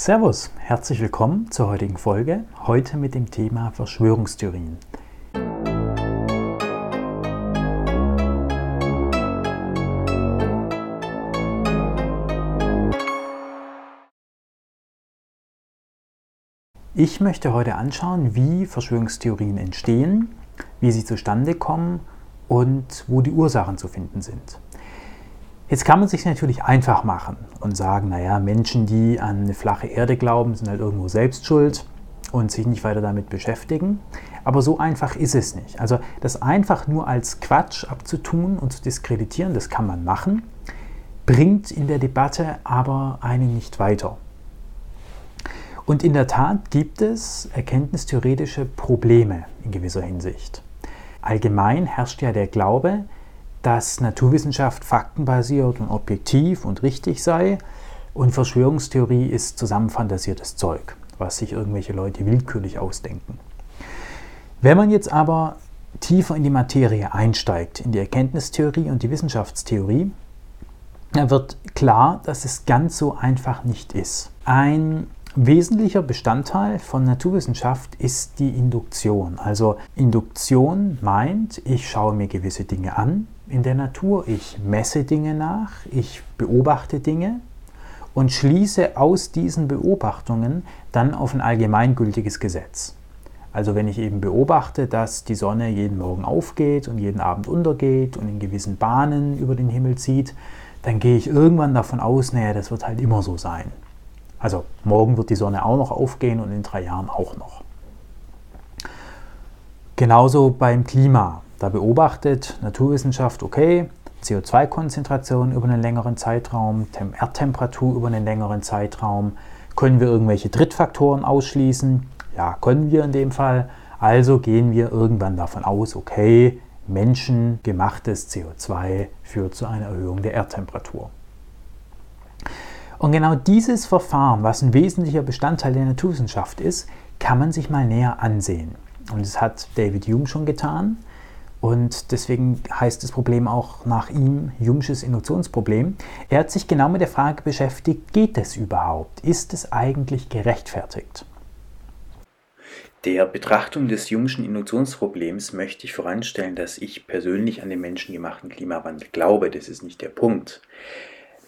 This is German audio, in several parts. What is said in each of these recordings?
Servus, herzlich willkommen zur heutigen Folge. Heute mit dem Thema Verschwörungstheorien. Ich möchte heute anschauen, wie Verschwörungstheorien entstehen, wie sie zustande kommen und wo die Ursachen zu finden sind. Jetzt kann man sich natürlich einfach machen und sagen, naja, Menschen, die an eine flache Erde glauben, sind halt irgendwo selbst schuld und sich nicht weiter damit beschäftigen. Aber so einfach ist es nicht. Also das einfach nur als Quatsch abzutun und zu diskreditieren, das kann man machen, bringt in der Debatte aber einen nicht weiter. Und in der Tat gibt es erkenntnistheoretische Probleme in gewisser Hinsicht. Allgemein herrscht ja der Glaube, dass Naturwissenschaft faktenbasiert und objektiv und richtig sei und Verschwörungstheorie ist zusammenfantasiertes Zeug, was sich irgendwelche Leute willkürlich ausdenken. Wenn man jetzt aber tiefer in die Materie einsteigt, in die Erkenntnistheorie und die Wissenschaftstheorie, dann wird klar, dass es ganz so einfach nicht ist. Ein wesentlicher Bestandteil von Naturwissenschaft ist die Induktion. Also Induktion meint, ich schaue mir gewisse Dinge an, in der Natur. Ich messe Dinge nach, ich beobachte Dinge und schließe aus diesen Beobachtungen dann auf ein allgemeingültiges Gesetz. Also wenn ich eben beobachte, dass die Sonne jeden Morgen aufgeht und jeden Abend untergeht und in gewissen Bahnen über den Himmel zieht, dann gehe ich irgendwann davon aus, naja, das wird halt immer so sein. Also morgen wird die Sonne auch noch aufgehen und in drei Jahren auch noch. Genauso beim Klima. Da beobachtet Naturwissenschaft, okay, CO2-Konzentration über einen längeren Zeitraum, Erdtemperatur über einen längeren Zeitraum. Können wir irgendwelche Drittfaktoren ausschließen? Ja, können wir in dem Fall. Also gehen wir irgendwann davon aus, okay, menschengemachtes CO2 führt zu einer Erhöhung der Erdtemperatur. Und genau dieses Verfahren, was ein wesentlicher Bestandteil der Naturwissenschaft ist, kann man sich mal näher ansehen. Und das hat David Hume schon getan. Und deswegen heißt das Problem auch nach ihm Jung'sches Induktionsproblem. Er hat sich genau mit der Frage beschäftigt, geht es überhaupt? Ist es eigentlich gerechtfertigt? Der Betrachtung des Jung'schen Induktionsproblems möchte ich voranstellen, dass ich persönlich an den menschengemachten Klimawandel glaube. Das ist nicht der Punkt.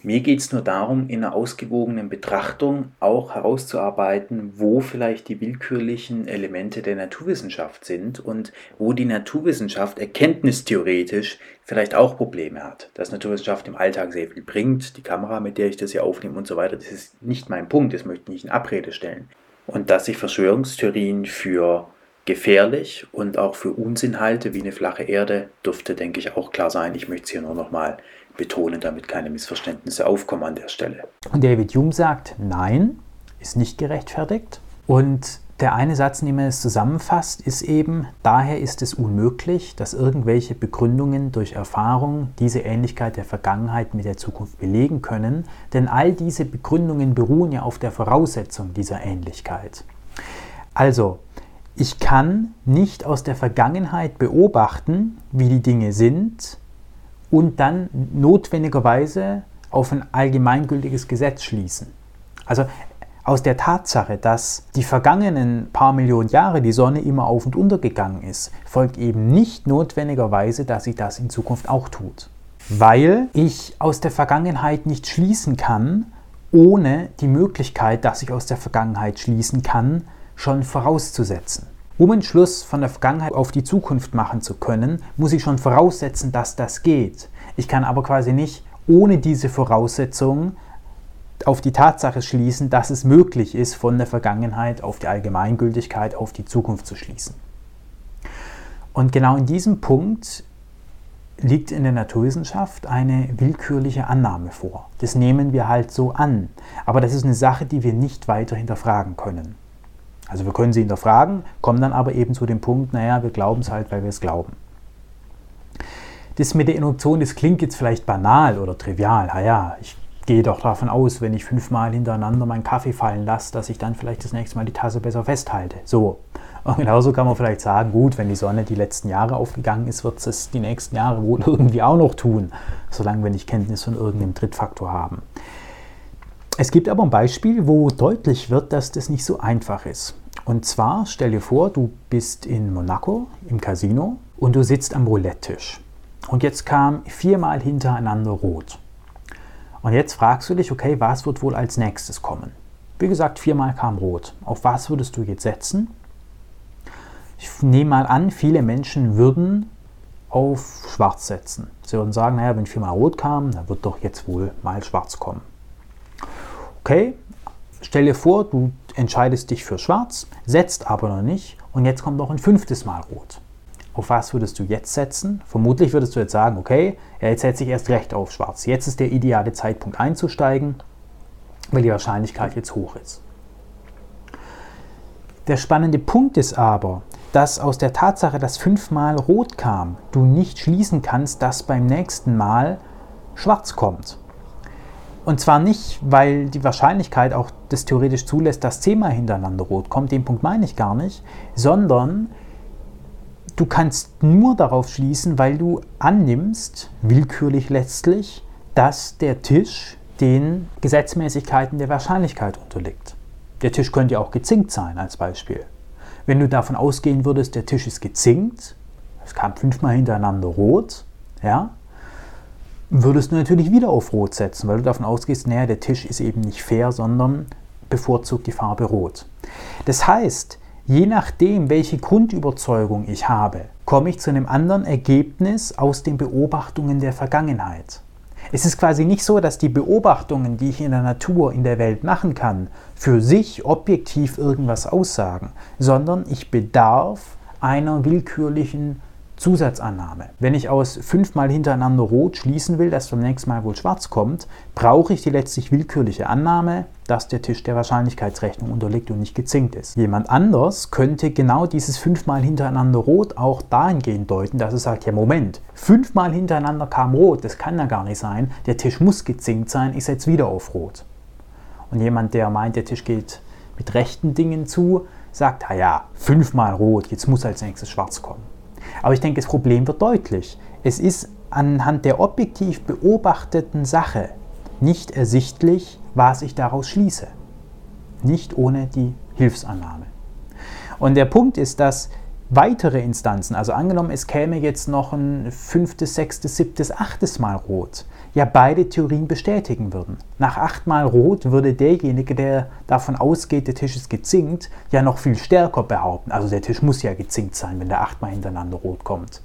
Mir geht es nur darum, in einer ausgewogenen Betrachtung auch herauszuarbeiten, wo vielleicht die willkürlichen Elemente der Naturwissenschaft sind und wo die Naturwissenschaft erkenntnistheoretisch vielleicht auch Probleme hat. Dass Naturwissenschaft im Alltag sehr viel bringt, die Kamera, mit der ich das hier aufnehme und so weiter, das ist nicht mein Punkt, das möchte ich nicht in Abrede stellen. Und dass ich Verschwörungstheorien für gefährlich und auch für Unsinn halte, wie eine flache Erde, dürfte, denke ich, auch klar sein. Ich möchte es hier nur noch mal betonen, damit keine Missverständnisse aufkommen an der Stelle. Und David Hume sagt, nein, ist nicht gerechtfertigt. Und der eine Satz, in dem er es zusammenfasst, ist eben, daher ist es unmöglich, dass irgendwelche Begründungen durch Erfahrung diese Ähnlichkeit der Vergangenheit mit der Zukunft belegen können, denn all diese Begründungen beruhen ja auf der Voraussetzung dieser Ähnlichkeit. Also, ich kann nicht aus der Vergangenheit beobachten, wie die Dinge sind, und dann notwendigerweise auf ein allgemeingültiges Gesetz schließen. Also aus der Tatsache, dass die vergangenen paar Millionen Jahre die Sonne immer auf und unter gegangen ist, folgt eben nicht notwendigerweise, dass sie das in Zukunft auch tut. Weil ich aus der Vergangenheit nicht schließen kann, ohne die Möglichkeit, dass ich aus der Vergangenheit schließen kann, schon vorauszusetzen. Um einen Schluss von der Vergangenheit auf die Zukunft machen zu können, muss ich schon voraussetzen, dass das geht. Ich kann aber quasi nicht ohne diese Voraussetzung auf die Tatsache schließen, dass es möglich ist, von der Vergangenheit auf die Allgemeingültigkeit, auf die Zukunft zu schließen. Und genau in diesem Punkt liegt in der Naturwissenschaft eine willkürliche Annahme vor. Das nehmen wir halt so an. Aber das ist eine Sache, die wir nicht weiter hinterfragen können. Also wir können sie hinterfragen, kommen dann aber eben zu dem Punkt, naja, wir glauben es halt, weil wir es glauben. Das mit der Induktion, das klingt jetzt vielleicht banal oder trivial. Naja, ich gehe doch davon aus, wenn ich fünfmal hintereinander meinen Kaffee fallen lasse, dass ich dann vielleicht das nächste Mal die Tasse besser festhalte. So. Und genauso kann man vielleicht sagen, gut, wenn die Sonne die letzten Jahre aufgegangen ist, wird es die nächsten Jahre wohl irgendwie auch noch tun, solange wir nicht Kenntnis von irgendeinem Drittfaktor haben. Es gibt aber ein Beispiel, wo deutlich wird, dass das nicht so einfach ist. Und zwar stell dir vor, du bist in Monaco im Casino und du sitzt am Roulette-Tisch. Und jetzt kam viermal hintereinander rot. Und jetzt fragst du dich, okay, was wird wohl als nächstes kommen? Wie gesagt, viermal kam rot. Auf was würdest du jetzt setzen? Ich nehme mal an, viele Menschen würden auf schwarz setzen. Sie würden sagen, naja, wenn viermal rot kam, dann wird doch jetzt wohl mal schwarz kommen. Okay, stell dir vor, du entscheidest dich für schwarz, setzt aber noch nicht und jetzt kommt noch ein fünftes Mal rot. Auf was würdest du jetzt setzen? Vermutlich würdest du jetzt sagen, okay, ja, jetzt setze ich erst recht auf schwarz. Jetzt ist der ideale Zeitpunkt einzusteigen, weil die Wahrscheinlichkeit jetzt hoch ist. Der spannende Punkt ist aber, dass aus der Tatsache, dass fünfmal rot kam, du nicht schließen kannst, dass beim nächsten Mal schwarz kommt. Und zwar nicht, weil die Wahrscheinlichkeit auch das theoretisch zulässt, dass zehnmal hintereinander rot kommt, den Punkt meine ich gar nicht, sondern du kannst nur darauf schließen, weil du annimmst, willkürlich letztlich, dass der Tisch den Gesetzmäßigkeiten der Wahrscheinlichkeit unterliegt. Der Tisch könnte ja auch gezinkt sein als Beispiel. Wenn du davon ausgehen würdest, der Tisch ist gezinkt, es kam fünfmal hintereinander rot, ja, würdest du natürlich wieder auf Rot setzen, weil du davon ausgehst, naja, der Tisch ist eben nicht fair, sondern bevorzugt die Farbe Rot. Das heißt, je nachdem, welche Grundüberzeugung ich habe, komme ich zu einem anderen Ergebnis aus den Beobachtungen der Vergangenheit. Es ist quasi nicht so, dass die Beobachtungen, die ich in der Natur, in der Welt machen kann, für sich objektiv irgendwas aussagen, sondern ich bedarf einer willkürlichen Zusatzannahme. Wenn ich aus fünfmal hintereinander rot schließen will, dass beim nächsten Mal wohl schwarz kommt, brauche ich die letztlich willkürliche Annahme, dass der Tisch der Wahrscheinlichkeitsrechnung unterliegt und nicht gezinkt ist. Jemand anders könnte genau dieses fünfmal hintereinander rot auch dahingehend deuten, dass er sagt, ja Moment, fünfmal hintereinander kam rot, das kann ja gar nicht sein, der Tisch muss gezinkt sein, ich setze wieder auf rot. Und jemand, der meint, der Tisch geht mit rechten Dingen zu, sagt, ja, fünfmal rot, jetzt muss als nächstes schwarz kommen. Aber ich denke, das Problem wird deutlich. Es ist anhand der objektiv beobachteten Sache nicht ersichtlich, was ich daraus schließe. Nicht ohne die Hilfsannahme. Und der Punkt ist, dass weitere Instanzen, also angenommen, es käme jetzt noch ein fünftes, sechstes, siebtes, achtes Mal Rot, ja beide Theorien bestätigen würden. Nach achtmal Rot würde derjenige, der davon ausgeht, der Tisch ist gezinkt, ja noch viel stärker behaupten. Also der Tisch muss ja gezinkt sein, wenn der achtmal hintereinander Rot kommt.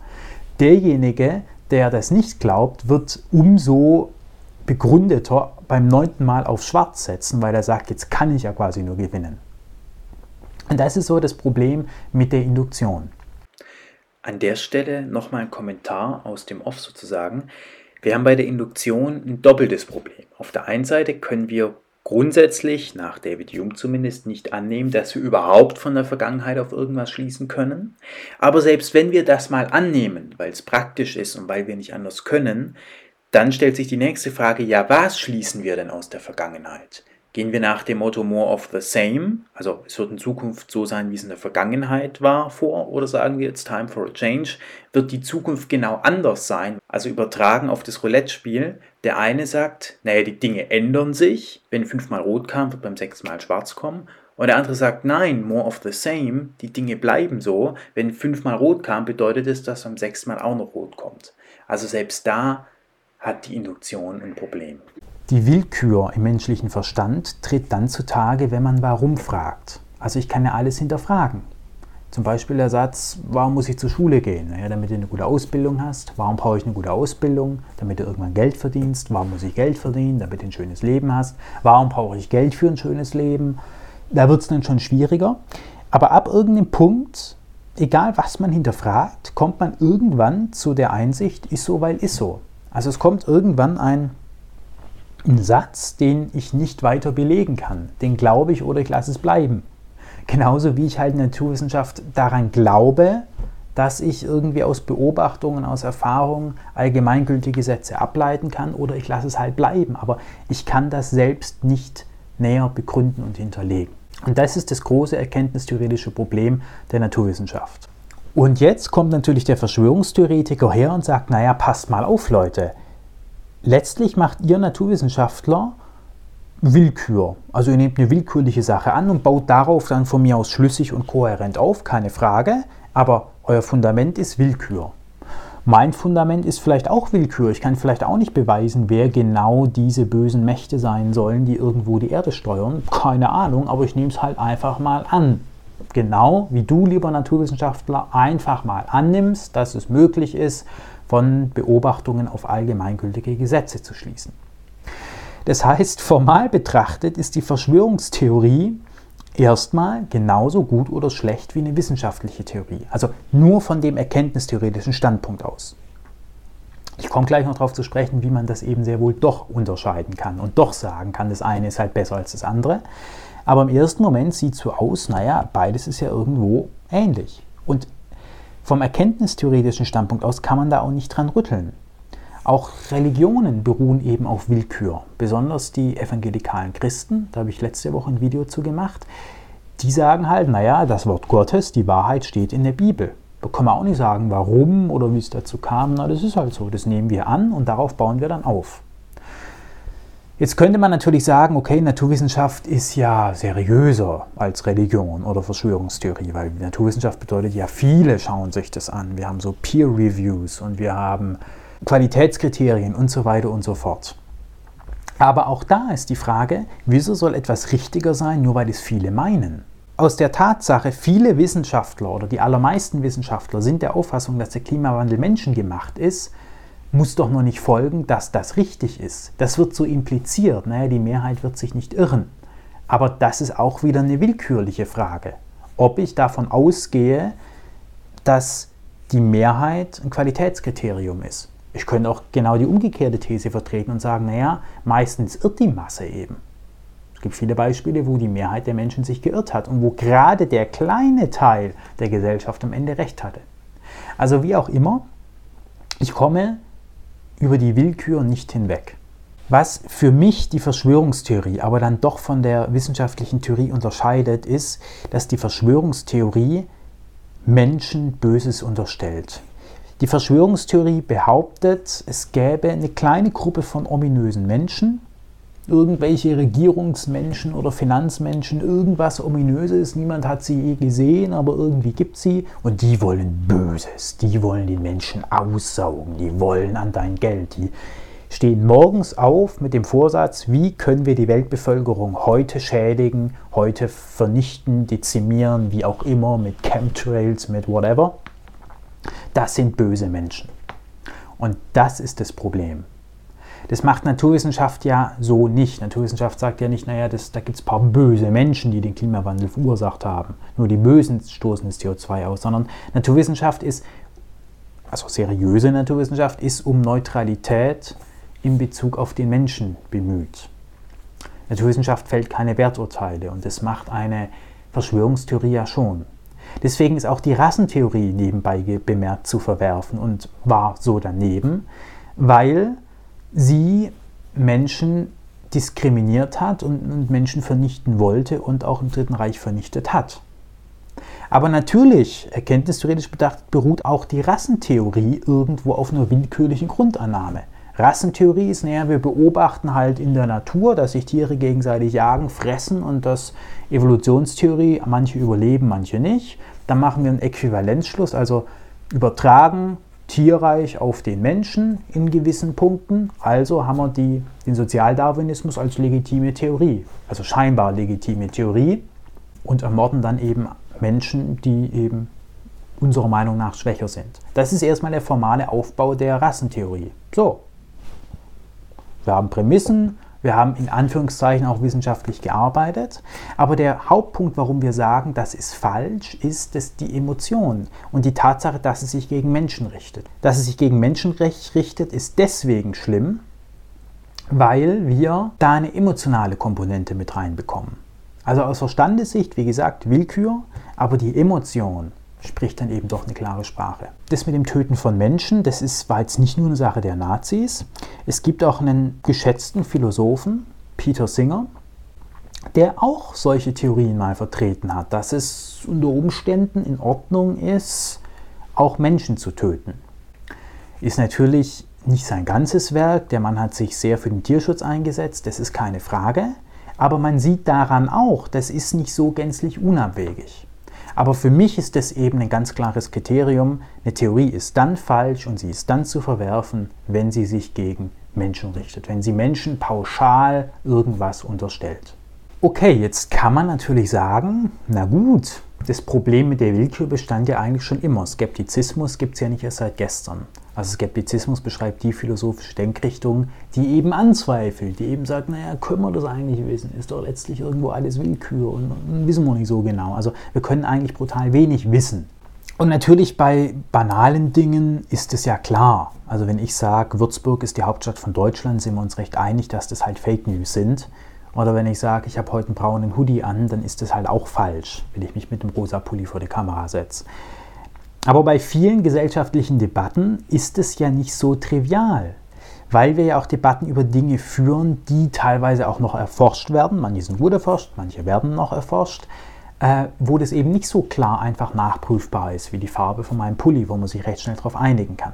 Derjenige, der das nicht glaubt, wird umso begründeter beim neunten Mal auf Schwarz setzen, weil er sagt, jetzt kann ich ja quasi nur gewinnen. Und das ist so das Problem mit der Induktion. An der Stelle nochmal ein Kommentar aus dem Off sozusagen. Wir haben bei der Induktion ein doppeltes Problem. Auf der einen Seite können wir grundsätzlich, nach David Hume zumindest, nicht annehmen, dass wir überhaupt von der Vergangenheit auf irgendwas schließen können. Aber selbst wenn wir das mal annehmen, weil es praktisch ist und weil wir nicht anders können, dann stellt sich die nächste Frage, ja, was schließen wir denn aus der Vergangenheit? Gehen wir nach dem Motto more of the same, also es wird in Zukunft so sein, wie es in der Vergangenheit war vor, oder sagen wir jetzt time for a change, wird die Zukunft genau anders sein, also übertragen auf das Roulette-Spiel. Der eine sagt, naja, die Dinge ändern sich, wenn fünfmal rot kam, wird beim sechsten Mal schwarz kommen. Und der andere sagt, nein, more of the same, die Dinge bleiben so. Wenn fünfmal rot kam, bedeutet es, dass beim sechsten Mal auch noch rot kommt. Also selbst da hat die Induktion ein Problem. Die Willkür im menschlichen Verstand tritt dann zutage, wenn man warum fragt. Also ich kann ja alles hinterfragen. Zum Beispiel der Satz, warum muss ich zur Schule gehen? Naja, damit du eine gute Ausbildung hast. Warum brauche ich eine gute Ausbildung? Damit du irgendwann Geld verdienst. Warum muss ich Geld verdienen? Damit du ein schönes Leben hast. Warum brauche ich Geld für ein schönes Leben? Da wird es dann schon schwieriger. Aber ab irgendeinem Punkt, egal was man hinterfragt, kommt man irgendwann zu der Einsicht, ist so, weil ist so. Also es kommt irgendwann ein ein Satz, den ich nicht weiter belegen kann. Den glaube ich oder ich lasse es bleiben. Genauso wie ich halt in der Naturwissenschaft daran glaube, dass ich irgendwie aus Beobachtungen, aus Erfahrungen allgemeingültige Sätze ableiten kann oder ich lasse es halt bleiben. Aber ich kann das selbst nicht näher begründen und hinterlegen. Und das ist das große erkenntnistheoretische Problem der Naturwissenschaft. Und jetzt kommt natürlich der Verschwörungstheoretiker her und sagt, naja, passt mal auf Leute, letztlich macht ihr Naturwissenschaftler Willkür. Also ihr nehmt eine willkürliche Sache an und baut darauf dann von mir aus schlüssig und kohärent auf, keine Frage. Aber euer Fundament ist Willkür. Mein Fundament ist vielleicht auch Willkür. Ich kann vielleicht auch nicht beweisen, wer genau diese bösen Mächte sein sollen, die irgendwo die Erde steuern. Keine Ahnung, aber ich nehme es halt einfach mal an. Genau wie du, lieber Naturwissenschaftler, einfach mal annimmst, dass es möglich ist, von Beobachtungen auf allgemeingültige Gesetze zu schließen. Das heißt, formal betrachtet ist die Verschwörungstheorie erstmal genauso gut oder schlecht wie eine wissenschaftliche Theorie. Also nur von dem erkenntnistheoretischen Standpunkt aus. Ich komme gleich noch darauf zu sprechen, wie man das eben sehr wohl doch unterscheiden kann und doch sagen kann, das eine ist halt besser als das andere. Aber im ersten Moment sieht es so aus, naja, beides ist ja irgendwo ähnlich. Und vom erkenntnistheoretischen Standpunkt aus kann man da auch nicht dran rütteln. Auch Religionen beruhen eben auf Willkür. Besonders die evangelikalen Christen, da habe ich letzte Woche ein Video zu gemacht, die sagen halt, naja, das Wort Gottes, die Wahrheit steht in der Bibel. Da kann man auch nicht sagen, warum oder wie es dazu kam. Na, das ist halt so. Das nehmen wir an und darauf bauen wir dann auf. Jetzt könnte man natürlich sagen, okay, Naturwissenschaft ist ja seriöser als Religion oder Verschwörungstheorie, weil Naturwissenschaft bedeutet ja, viele schauen sich das an. Wir haben so Peer Reviews und wir haben Qualitätskriterien und so weiter und so fort. Aber auch da ist die Frage, wieso soll etwas richtiger sein, nur weil es viele meinen? Aus der Tatsache, viele Wissenschaftler oder die allermeisten Wissenschaftler sind der Auffassung, dass der Klimawandel menschengemacht ist, muss doch noch nicht folgen, dass das richtig ist. Das wird so impliziert. Naja, die Mehrheit wird sich nicht irren. Aber das ist auch wieder eine willkürliche Frage. Ob ich davon ausgehe, dass die Mehrheit ein Qualitätskriterium ist. Ich könnte auch genau die umgekehrte These vertreten und sagen, naja, meistens irrt die Masse eben. Es gibt viele Beispiele, wo die Mehrheit der Menschen sich geirrt hat und wo gerade der kleine Teil der Gesellschaft am Ende recht hatte. Also wie auch immer, ich komme über die Willkür nicht hinweg. Was für mich die Verschwörungstheorie aber dann doch von der wissenschaftlichen Theorie unterscheidet, ist, dass die Verschwörungstheorie Menschen Böses unterstellt. Die Verschwörungstheorie behauptet, es gäbe eine kleine Gruppe von ominösen Menschen, irgendwelche Regierungsmenschen oder Finanzmenschen, irgendwas Ominöses, niemand hat sie je gesehen, aber irgendwie gibt sie und die wollen Böses, die wollen den Menschen aussaugen, die wollen an dein Geld, die stehen morgens auf mit dem Vorsatz, wie können wir die Weltbevölkerung heute schädigen, heute vernichten, dezimieren, wie auch immer, mit Chemtrails, mit whatever das sind böse Menschen. Und das ist das Problem. Das macht Naturwissenschaft ja so nicht. Naturwissenschaft sagt ja nicht, naja, das, da gibt es ein paar böse Menschen, die den Klimawandel verursacht haben. Nur die Bösen stoßen das CO2 aus, sondern Naturwissenschaft ist, also seriöse Naturwissenschaft, ist um Neutralität in Bezug auf den Menschen bemüht. Naturwissenschaft fällt keine Werturteile und das macht eine Verschwörungstheorie ja schon. Deswegen ist auch die Rassentheorie nebenbei bemerkt zu verwerfen und war so daneben, weil sie Menschen diskriminiert hat und, Menschen vernichten wollte und auch im Dritten Reich vernichtet hat. Aber natürlich, erkenntnistheoretisch betrachtet, beruht auch die Rassentheorie irgendwo auf einer willkürlichen Grundannahme. Rassentheorie ist, naja, wir beobachten halt in der Natur, dass sich Tiere gegenseitig jagen, fressen und das Evolutionstheorie, manche überleben, manche nicht. Dann machen wir einen Äquivalenzschluss, also übertragen Tierreich auf den Menschen in gewissen Punkten. Also haben wir die, den Sozialdarwinismus als legitime Theorie, also scheinbar legitime Theorie und ermorden dann eben Menschen, die eben unserer Meinung nach schwächer sind. Das ist erstmal der formale Aufbau der Rassentheorie. So, wir haben Prämissen, wir haben in Anführungszeichen auch wissenschaftlich gearbeitet. Aber der Hauptpunkt, warum wir sagen, das ist falsch, ist dass die Emotion und die Tatsache, dass es sich gegen Menschen richtet. Dass es sich gegen Menschenrecht richtet, ist deswegen schlimm, weil wir da eine emotionale Komponente mit reinbekommen. Also aus Verstandessicht, wie gesagt, Willkür, aber die Emotion, spricht dann eben doch eine klare Sprache. Das mit dem Töten von Menschen, das ist, war jetzt nicht nur eine Sache der Nazis. Es gibt auch einen geschätzten Philosophen, Peter Singer, der auch solche Theorien mal vertreten hat, dass es unter Umständen in Ordnung ist, auch Menschen zu töten. Ist natürlich nicht sein ganzes Werk. Der Mann hat sich sehr für den Tierschutz eingesetzt, das ist keine Frage. Aber man sieht daran auch, das ist nicht so gänzlich unabwegig. Aber für mich ist das eben ein ganz klares Kriterium. Eine Theorie ist dann falsch und sie ist dann zu verwerfen, wenn sie sich gegen Menschen richtet, wenn sie Menschen pauschal irgendwas unterstellt. Okay, jetzt kann man natürlich sagen, na gut, das Problem mit der Willkür bestand ja eigentlich schon immer. Skeptizismus gibt es ja nicht erst seit gestern. Also Skeptizismus beschreibt die philosophische Denkrichtung, die eben anzweifelt, die eben sagt, naja, können wir das eigentlich wissen? Ist doch letztlich irgendwo alles Willkür und, und wissen wir nicht so genau. Also wir können eigentlich brutal wenig wissen. Und natürlich bei banalen Dingen ist es ja klar. Also wenn ich sage, Würzburg ist die Hauptstadt von Deutschland, sind wir uns recht einig, dass das halt Fake News sind. Oder wenn ich sage, ich habe heute einen braunen Hoodie an, dann ist das halt auch falsch, wenn ich mich mit dem rosa Pulli vor die Kamera setze. Aber bei vielen gesellschaftlichen Debatten ist es ja nicht so trivial, weil wir ja auch Debatten über Dinge führen, die teilweise auch noch erforscht werden. Manche sind gut erforscht, manche werden noch erforscht, äh, wo das eben nicht so klar einfach nachprüfbar ist wie die Farbe von meinem Pulli, wo man sich recht schnell darauf einigen kann.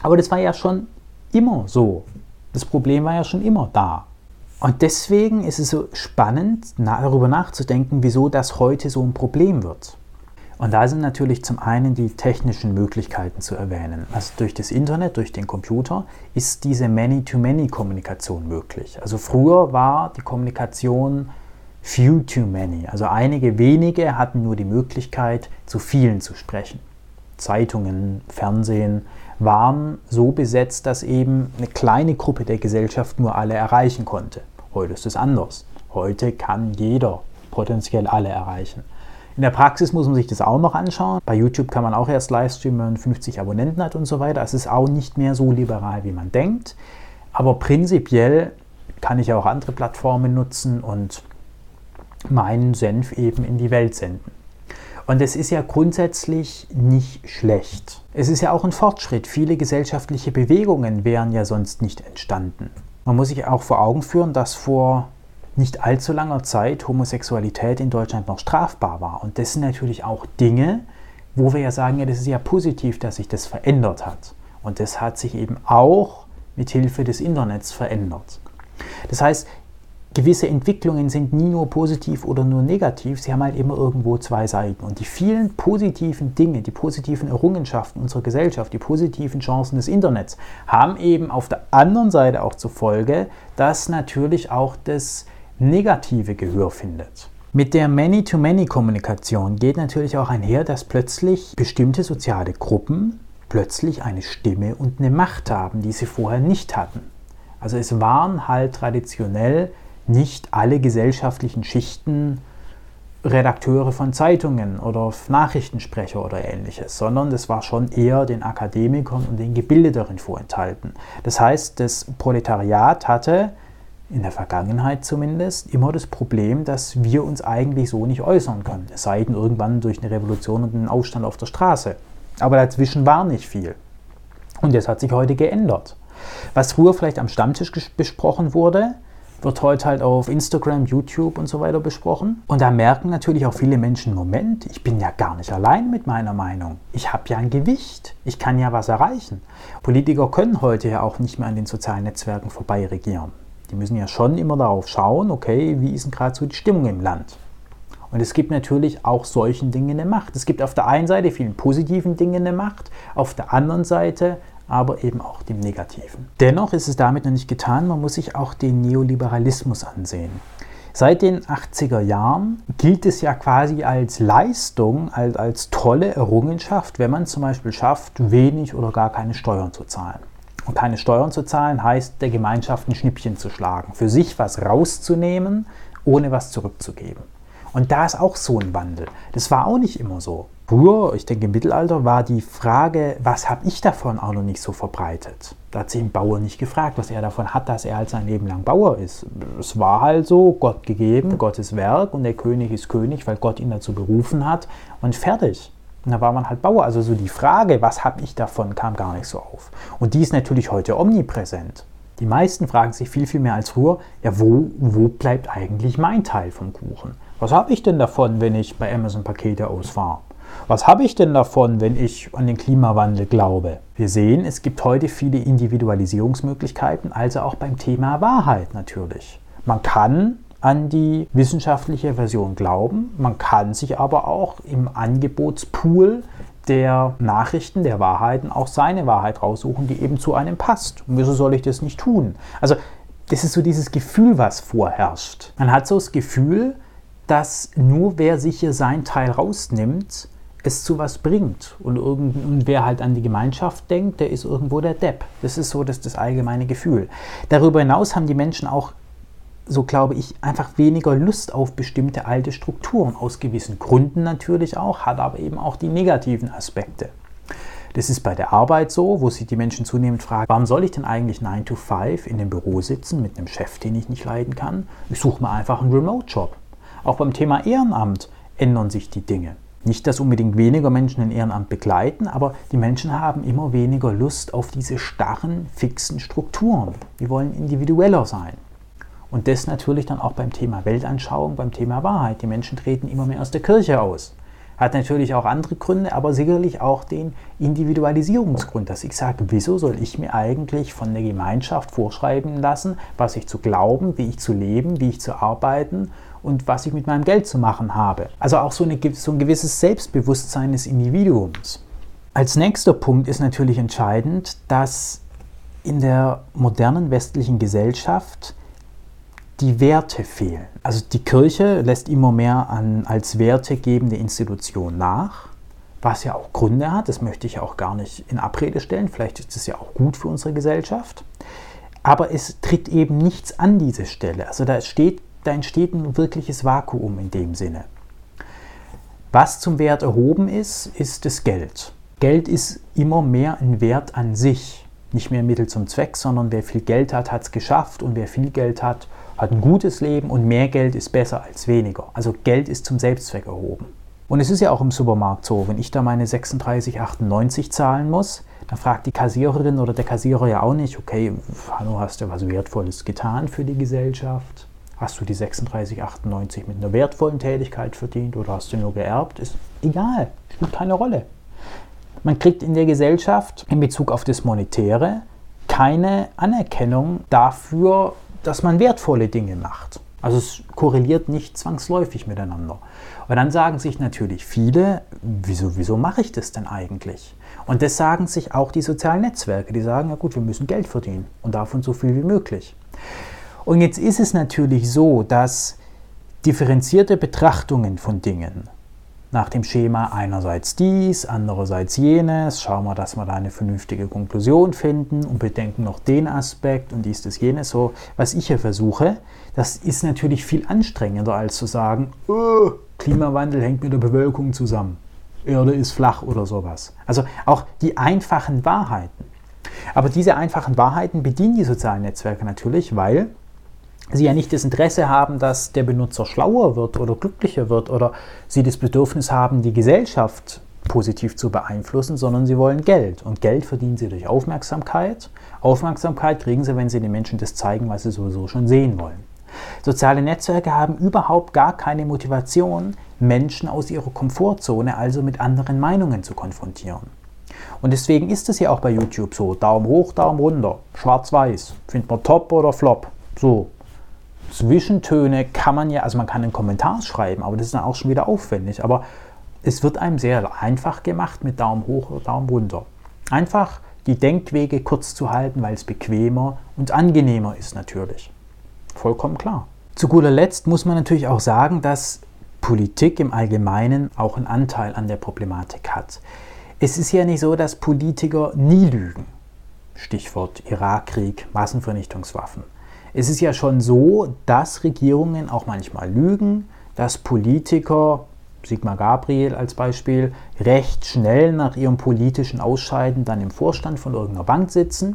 Aber das war ja schon immer so. Das Problem war ja schon immer da. Und deswegen ist es so spannend, darüber nachzudenken, wieso das heute so ein Problem wird. Und da sind natürlich zum einen die technischen Möglichkeiten zu erwähnen. Also durch das Internet, durch den Computer ist diese Many-to-Many-Kommunikation möglich. Also früher war die Kommunikation few to many. Also einige wenige hatten nur die Möglichkeit, zu vielen zu sprechen. Zeitungen, Fernsehen waren so besetzt, dass eben eine kleine Gruppe der Gesellschaft nur alle erreichen konnte. Heute ist es anders. Heute kann jeder potenziell alle erreichen. In der Praxis muss man sich das auch noch anschauen. Bei YouTube kann man auch erst Livestreamen, wenn man 50 Abonnenten hat und so weiter. Es ist auch nicht mehr so liberal, wie man denkt. Aber prinzipiell kann ich auch andere Plattformen nutzen und meinen Senf eben in die Welt senden. Und es ist ja grundsätzlich nicht schlecht. Es ist ja auch ein Fortschritt. Viele gesellschaftliche Bewegungen wären ja sonst nicht entstanden. Man muss sich auch vor Augen führen, dass vor nicht allzu langer Zeit Homosexualität in Deutschland noch strafbar war. Und das sind natürlich auch Dinge, wo wir ja sagen, ja, das ist ja positiv, dass sich das verändert hat. Und das hat sich eben auch mit Hilfe des Internets verändert. Das heißt, gewisse Entwicklungen sind nie nur positiv oder nur negativ, sie haben halt immer irgendwo zwei Seiten. Und die vielen positiven Dinge, die positiven Errungenschaften unserer Gesellschaft, die positiven Chancen des Internets haben eben auf der anderen Seite auch zur Folge, dass natürlich auch das negative Gehör findet. Mit der Many-to-Many-Kommunikation geht natürlich auch einher, dass plötzlich bestimmte soziale Gruppen plötzlich eine Stimme und eine Macht haben, die sie vorher nicht hatten. Also es waren halt traditionell nicht alle gesellschaftlichen Schichten Redakteure von Zeitungen oder Nachrichtensprecher oder ähnliches, sondern das war schon eher den Akademikern und den Gebildeteren vorenthalten. Das heißt, das Proletariat hatte in der Vergangenheit zumindest immer das Problem, dass wir uns eigentlich so nicht äußern können. Es sei denn irgendwann durch eine Revolution und einen Aufstand auf der Straße. Aber dazwischen war nicht viel. Und das hat sich heute geändert. Was früher vielleicht am Stammtisch besprochen wurde, wird heute halt auf Instagram, YouTube und so weiter besprochen. Und da merken natürlich auch viele Menschen, Moment, ich bin ja gar nicht allein mit meiner Meinung. Ich habe ja ein Gewicht. Ich kann ja was erreichen. Politiker können heute ja auch nicht mehr an den sozialen Netzwerken vorbei regieren. Die müssen ja schon immer darauf schauen, okay, wie ist denn gerade so die Stimmung im Land? Und es gibt natürlich auch solchen Dingen eine Macht. Es gibt auf der einen Seite vielen positiven Dingen eine Macht, auf der anderen Seite aber eben auch dem Negativen. Dennoch ist es damit noch nicht getan, man muss sich auch den Neoliberalismus ansehen. Seit den 80er Jahren gilt es ja quasi als Leistung, als, als tolle Errungenschaft, wenn man zum Beispiel schafft, wenig oder gar keine Steuern zu zahlen. Und keine Steuern zu zahlen heißt, der Gemeinschaft ein Schnippchen zu schlagen, für sich was rauszunehmen, ohne was zurückzugeben. Und da ist auch so ein Wandel. Das war auch nicht immer so. Früher, ich denke im Mittelalter, war die Frage, was habe ich davon, auch noch nicht so verbreitet. Da hat sich ein Bauer nicht gefragt, was er davon hat, dass er halt sein Leben lang Bauer ist. Es war halt so, Gott gegeben, Gottes Werk und der König ist König, weil Gott ihn dazu berufen hat und fertig. Und da war man halt Bauer. Also so die Frage, was habe ich davon, kam gar nicht so auf. Und die ist natürlich heute omnipräsent. Die meisten fragen sich viel, viel mehr als früher, ja, wo, wo bleibt eigentlich mein Teil vom Kuchen? Was habe ich denn davon, wenn ich bei Amazon Pakete ausfahre? Was habe ich denn davon, wenn ich an den Klimawandel glaube? Wir sehen, es gibt heute viele Individualisierungsmöglichkeiten, also auch beim Thema Wahrheit natürlich. Man kann an die wissenschaftliche Version glauben, man kann sich aber auch im Angebotspool der Nachrichten, der Wahrheiten auch seine Wahrheit raussuchen, die eben zu einem passt. Und wieso soll ich das nicht tun? Also das ist so dieses Gefühl, was vorherrscht. Man hat so das Gefühl, dass nur wer sich hier sein Teil rausnimmt, es zu was bringt. Und, irgend, und wer halt an die Gemeinschaft denkt, der ist irgendwo der Depp. Das ist so das, das allgemeine Gefühl. Darüber hinaus haben die Menschen auch, so glaube ich, einfach weniger Lust auf bestimmte alte Strukturen. Aus gewissen Gründen natürlich auch, hat aber eben auch die negativen Aspekte. Das ist bei der Arbeit so, wo sich die Menschen zunehmend fragen, warum soll ich denn eigentlich 9 to 5 in dem Büro sitzen mit einem Chef, den ich nicht leiden kann? Ich suche mir einfach einen Remote-Job. Auch beim Thema Ehrenamt ändern sich die Dinge. Nicht, dass unbedingt weniger Menschen ein Ehrenamt begleiten, aber die Menschen haben immer weniger Lust auf diese starren, fixen Strukturen. Die wollen individueller sein. Und das natürlich dann auch beim Thema Weltanschauung, beim Thema Wahrheit. Die Menschen treten immer mehr aus der Kirche aus. Hat natürlich auch andere Gründe, aber sicherlich auch den Individualisierungsgrund, dass ich sage, wieso soll ich mir eigentlich von der Gemeinschaft vorschreiben lassen, was ich zu glauben, wie ich zu leben, wie ich zu arbeiten und was ich mit meinem Geld zu machen habe. Also auch so, eine, so ein gewisses Selbstbewusstsein des Individuums. Als nächster Punkt ist natürlich entscheidend, dass in der modernen westlichen Gesellschaft die Werte fehlen. Also die Kirche lässt immer mehr an als wertegebende Institution nach, was ja auch Gründe hat, das möchte ich auch gar nicht in Abrede stellen, vielleicht ist es ja auch gut für unsere Gesellschaft, aber es tritt eben nichts an diese Stelle. Also da, steht, da entsteht ein wirkliches Vakuum in dem Sinne. Was zum Wert erhoben ist, ist das Geld. Geld ist immer mehr ein Wert an sich, nicht mehr Mittel zum Zweck, sondern wer viel Geld hat, hat es geschafft und wer viel Geld hat, hat ein gutes Leben und mehr Geld ist besser als weniger. Also Geld ist zum Selbstzweck erhoben. Und es ist ja auch im Supermarkt so, wenn ich da meine 36,98 zahlen muss, dann fragt die Kassiererin oder der Kassierer ja auch nicht, okay, hallo, hast du was Wertvolles getan für die Gesellschaft? Hast du die 36,98 mit einer wertvollen Tätigkeit verdient oder hast du nur geerbt? Ist egal, spielt keine Rolle. Man kriegt in der Gesellschaft in Bezug auf das Monetäre keine Anerkennung dafür, dass man wertvolle Dinge macht. Also es korreliert nicht zwangsläufig miteinander. Und dann sagen sich natürlich viele, wieso, wieso mache ich das denn eigentlich? Und das sagen sich auch die sozialen Netzwerke. Die sagen, ja gut, wir müssen Geld verdienen und davon so viel wie möglich. Und jetzt ist es natürlich so, dass differenzierte Betrachtungen von Dingen nach dem Schema einerseits dies, andererseits jenes, schauen wir, dass wir da eine vernünftige Konklusion finden und bedenken noch den Aspekt und dies, das, jenes. So, was ich hier versuche, das ist natürlich viel anstrengender als zu sagen, oh, Klimawandel hängt mit der Bewölkung zusammen, Erde ist flach oder sowas. Also auch die einfachen Wahrheiten. Aber diese einfachen Wahrheiten bedienen die sozialen Netzwerke natürlich, weil sie ja nicht das Interesse haben, dass der Benutzer schlauer wird oder glücklicher wird oder sie das Bedürfnis haben, die Gesellschaft positiv zu beeinflussen, sondern sie wollen Geld. Und Geld verdienen sie durch Aufmerksamkeit. Aufmerksamkeit kriegen sie, wenn sie den Menschen das zeigen, was sie sowieso schon sehen wollen. Soziale Netzwerke haben überhaupt gar keine Motivation, Menschen aus ihrer Komfortzone, also mit anderen Meinungen zu konfrontieren. Und deswegen ist es ja auch bei YouTube so, Daumen hoch, Daumen runter, schwarz-weiß, findet man top oder flop. So, Zwischentöne kann man ja, also man kann einen Kommentar schreiben, aber das ist dann auch schon wieder aufwendig. Aber es wird einem sehr einfach gemacht mit Daumen hoch oder Daumen runter. Einfach die Denkwege kurz zu halten, weil es bequemer und angenehmer ist natürlich. Vollkommen klar. Zu guter Letzt muss man natürlich auch sagen, dass Politik im Allgemeinen auch einen Anteil an der Problematik hat. Es ist ja nicht so, dass Politiker nie lügen. Stichwort Irakkrieg, Massenvernichtungswaffen. Es ist ja schon so, dass Regierungen auch manchmal lügen, dass Politiker, Sigmar Gabriel als Beispiel, recht schnell nach ihrem politischen Ausscheiden dann im Vorstand von irgendeiner Bank sitzen.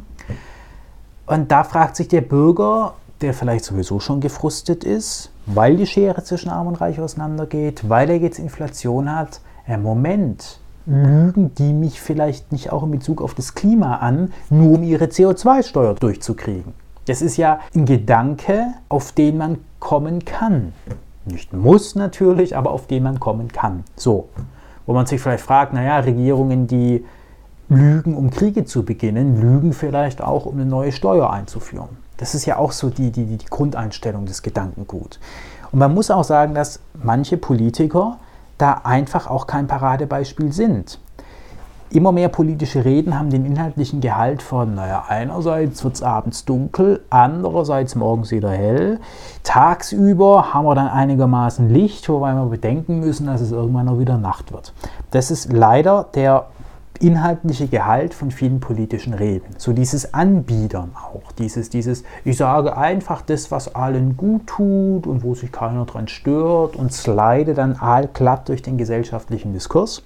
Und da fragt sich der Bürger, der vielleicht sowieso schon gefrustet ist, weil die Schere zwischen Arm und Reich auseinandergeht, weil er jetzt Inflation hat, äh, Moment, lügen die mich vielleicht nicht auch in Bezug auf das Klima an, nur um ihre CO2-Steuer durchzukriegen? Das ist ja ein Gedanke, auf den man kommen kann. Nicht muss natürlich, aber auf den man kommen kann. So, wo man sich vielleicht fragt, naja, Regierungen, die lügen, um Kriege zu beginnen, lügen vielleicht auch, um eine neue Steuer einzuführen. Das ist ja auch so die, die, die Grundeinstellung des Gedankengut. Und man muss auch sagen, dass manche Politiker da einfach auch kein Paradebeispiel sind. Immer mehr politische Reden haben den inhaltlichen Gehalt von, naja, einerseits wird es abends dunkel, andererseits morgens wieder hell. Tagsüber haben wir dann einigermaßen Licht, wobei wir bedenken müssen, dass es irgendwann noch wieder Nacht wird. Das ist leider der inhaltliche Gehalt von vielen politischen Reden. So dieses Anbiedern auch, dieses, dieses, ich sage einfach das, was allen gut tut und wo sich keiner dran stört und slide dann allglatt durch den gesellschaftlichen Diskurs.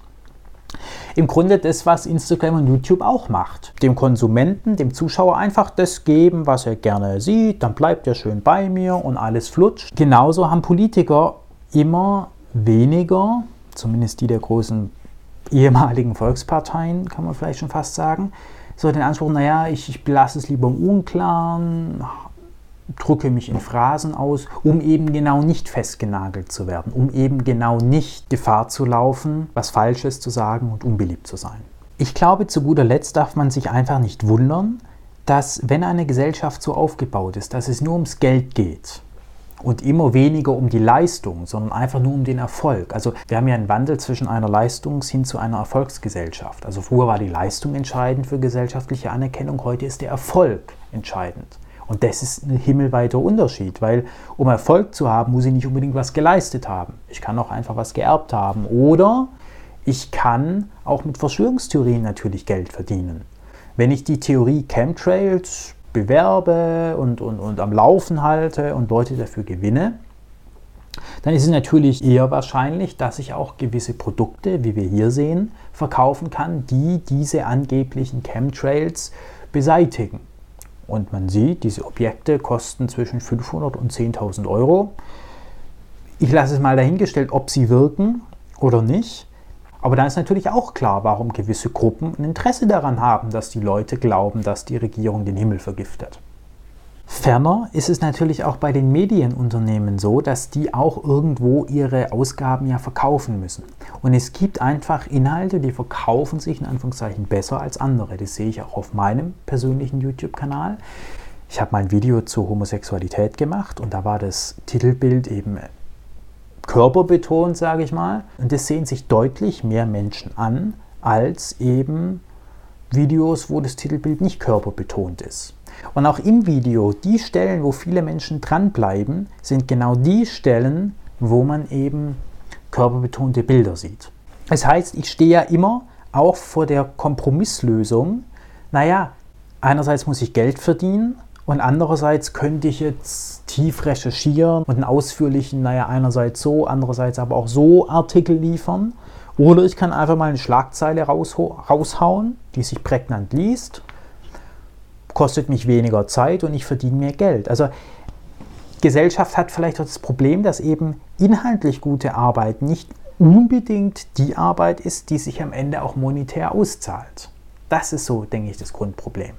Im Grunde das, was Instagram und YouTube auch macht. Dem Konsumenten, dem Zuschauer einfach das geben, was er gerne sieht, dann bleibt er schön bei mir und alles flutscht. Genauso haben Politiker immer weniger, zumindest die der großen ehemaligen Volksparteien, kann man vielleicht schon fast sagen, so den Anspruch, naja, ich, ich belasse es lieber im Unklaren, drücke mich in Phrasen aus, um eben genau nicht festgenagelt zu werden, um eben genau nicht Gefahr zu laufen, was Falsches zu sagen und unbeliebt zu sein. Ich glaube, zu guter Letzt darf man sich einfach nicht wundern, dass wenn eine Gesellschaft so aufgebaut ist, dass es nur ums Geld geht, und immer weniger um die Leistung, sondern einfach nur um den Erfolg. Also wir haben ja einen Wandel zwischen einer Leistungs- hin zu einer Erfolgsgesellschaft. Also früher war die Leistung entscheidend für gesellschaftliche Anerkennung, heute ist der Erfolg entscheidend. Und das ist ein himmelweiter Unterschied, weil um Erfolg zu haben, muss ich nicht unbedingt was geleistet haben. Ich kann auch einfach was geerbt haben. Oder ich kann auch mit Verschwörungstheorien natürlich Geld verdienen. Wenn ich die Theorie Chemtrails bewerbe und, und, und am Laufen halte und Leute dafür gewinne, dann ist es natürlich eher wahrscheinlich, dass ich auch gewisse Produkte, wie wir hier sehen, verkaufen kann, die diese angeblichen Chemtrails beseitigen. Und man sieht, diese Objekte kosten zwischen 500 und 10.000 Euro. Ich lasse es mal dahingestellt, ob sie wirken oder nicht. Aber dann ist natürlich auch klar, warum gewisse Gruppen ein Interesse daran haben, dass die Leute glauben, dass die Regierung den Himmel vergiftet. Ferner ist es natürlich auch bei den Medienunternehmen so, dass die auch irgendwo ihre Ausgaben ja verkaufen müssen. Und es gibt einfach Inhalte, die verkaufen sich in Anführungszeichen besser als andere. Das sehe ich auch auf meinem persönlichen YouTube-Kanal. Ich habe mein Video zur Homosexualität gemacht und da war das Titelbild eben körperbetont, sage ich mal. Und das sehen sich deutlich mehr Menschen an, als eben Videos, wo das Titelbild nicht körperbetont ist. Und auch im Video, die Stellen, wo viele Menschen dranbleiben, sind genau die Stellen, wo man eben körperbetonte Bilder sieht. Das heißt, ich stehe ja immer auch vor der Kompromisslösung, naja, einerseits muss ich Geld verdienen, und andererseits könnte ich jetzt tief recherchieren und einen ausführlichen, naja, einerseits so, andererseits aber auch so Artikel liefern. Oder ich kann einfach mal eine Schlagzeile raushauen, die sich prägnant liest, kostet mich weniger Zeit und ich verdiene mehr Geld. Also Gesellschaft hat vielleicht auch das Problem, dass eben inhaltlich gute Arbeit nicht unbedingt die Arbeit ist, die sich am Ende auch monetär auszahlt. Das ist so, denke ich, das Grundproblem.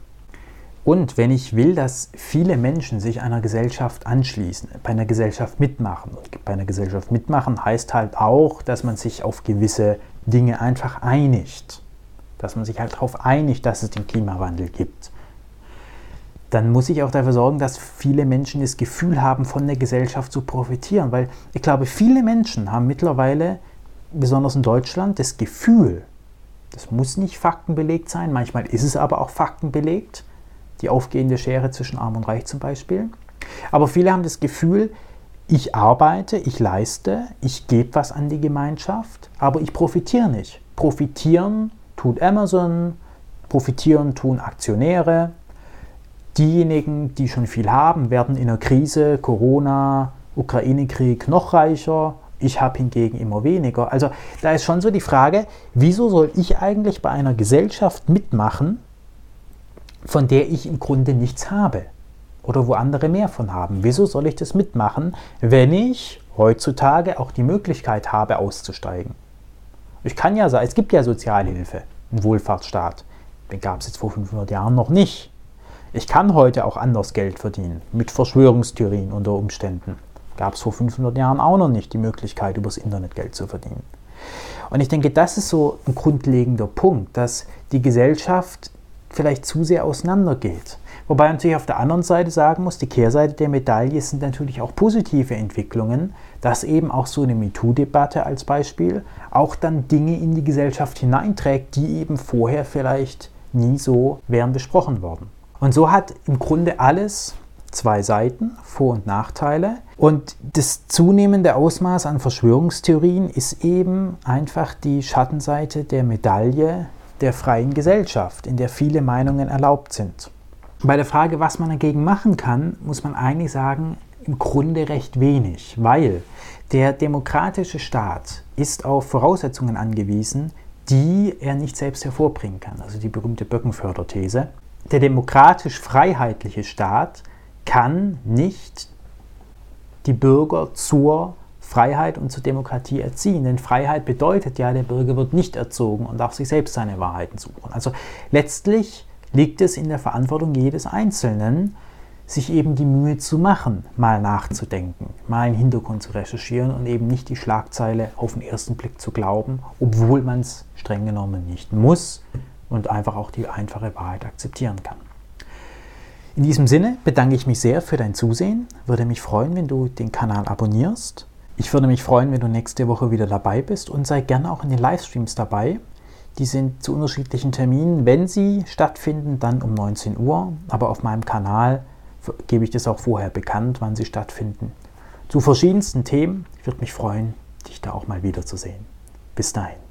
Und wenn ich will, dass viele Menschen sich einer Gesellschaft anschließen, bei einer Gesellschaft mitmachen, und bei einer Gesellschaft mitmachen heißt halt auch, dass man sich auf gewisse Dinge einfach einigt, dass man sich halt darauf einigt, dass es den Klimawandel gibt, dann muss ich auch dafür sorgen, dass viele Menschen das Gefühl haben, von der Gesellschaft zu profitieren. Weil ich glaube, viele Menschen haben mittlerweile, besonders in Deutschland, das Gefühl, das muss nicht faktenbelegt sein, manchmal ist es aber auch faktenbelegt, die aufgehende Schere zwischen Arm und Reich zum Beispiel. Aber viele haben das Gefühl, ich arbeite, ich leiste, ich gebe was an die Gemeinschaft, aber ich profitiere nicht. Profitieren tut Amazon, profitieren tun Aktionäre. Diejenigen, die schon viel haben, werden in der Krise, Corona, Ukraine-Krieg noch reicher. Ich habe hingegen immer weniger. Also da ist schon so die Frage, wieso soll ich eigentlich bei einer Gesellschaft mitmachen, von der ich im Grunde nichts habe oder wo andere mehr von haben. Wieso soll ich das mitmachen, wenn ich heutzutage auch die Möglichkeit habe, auszusteigen? Ich kann ja sagen, es gibt ja Sozialhilfe, einen Wohlfahrtsstaat. Den gab es jetzt vor 500 Jahren noch nicht. Ich kann heute auch anders Geld verdienen, mit Verschwörungstheorien unter Umständen. Gab es vor 500 Jahren auch noch nicht die Möglichkeit, übers Internet Geld zu verdienen. Und ich denke, das ist so ein grundlegender Punkt, dass die Gesellschaft vielleicht zu sehr auseinandergeht. Wobei man natürlich auf der anderen Seite sagen muss, die Kehrseite der Medaille sind natürlich auch positive Entwicklungen, dass eben auch so eine MeToo-Debatte als Beispiel auch dann Dinge in die Gesellschaft hineinträgt, die eben vorher vielleicht nie so wären besprochen worden. Und so hat im Grunde alles zwei Seiten, Vor- und Nachteile. Und das zunehmende Ausmaß an Verschwörungstheorien ist eben einfach die Schattenseite der Medaille der freien Gesellschaft, in der viele Meinungen erlaubt sind. Bei der Frage, was man dagegen machen kann, muss man eigentlich sagen, im Grunde recht wenig, weil der demokratische Staat ist auf Voraussetzungen angewiesen, die er nicht selbst hervorbringen kann. Also die berühmte Böckenförderthese. Der demokratisch-freiheitliche Staat kann nicht die Bürger zur Freiheit und zur Demokratie erziehen. Denn Freiheit bedeutet ja, der Bürger wird nicht erzogen und darf sich selbst seine Wahrheiten suchen. Also letztlich liegt es in der Verantwortung jedes Einzelnen, sich eben die Mühe zu machen, mal nachzudenken, mal einen Hintergrund zu recherchieren und eben nicht die Schlagzeile auf den ersten Blick zu glauben, obwohl man es streng genommen nicht muss und einfach auch die einfache Wahrheit akzeptieren kann. In diesem Sinne bedanke ich mich sehr für dein Zusehen, würde mich freuen, wenn du den Kanal abonnierst. Ich würde mich freuen, wenn du nächste Woche wieder dabei bist und sei gerne auch in den Livestreams dabei. Die sind zu unterschiedlichen Terminen. Wenn sie stattfinden, dann um 19 Uhr. Aber auf meinem Kanal gebe ich das auch vorher bekannt, wann sie stattfinden. Zu verschiedensten Themen. Ich würde mich freuen, dich da auch mal wiederzusehen. Bis dahin.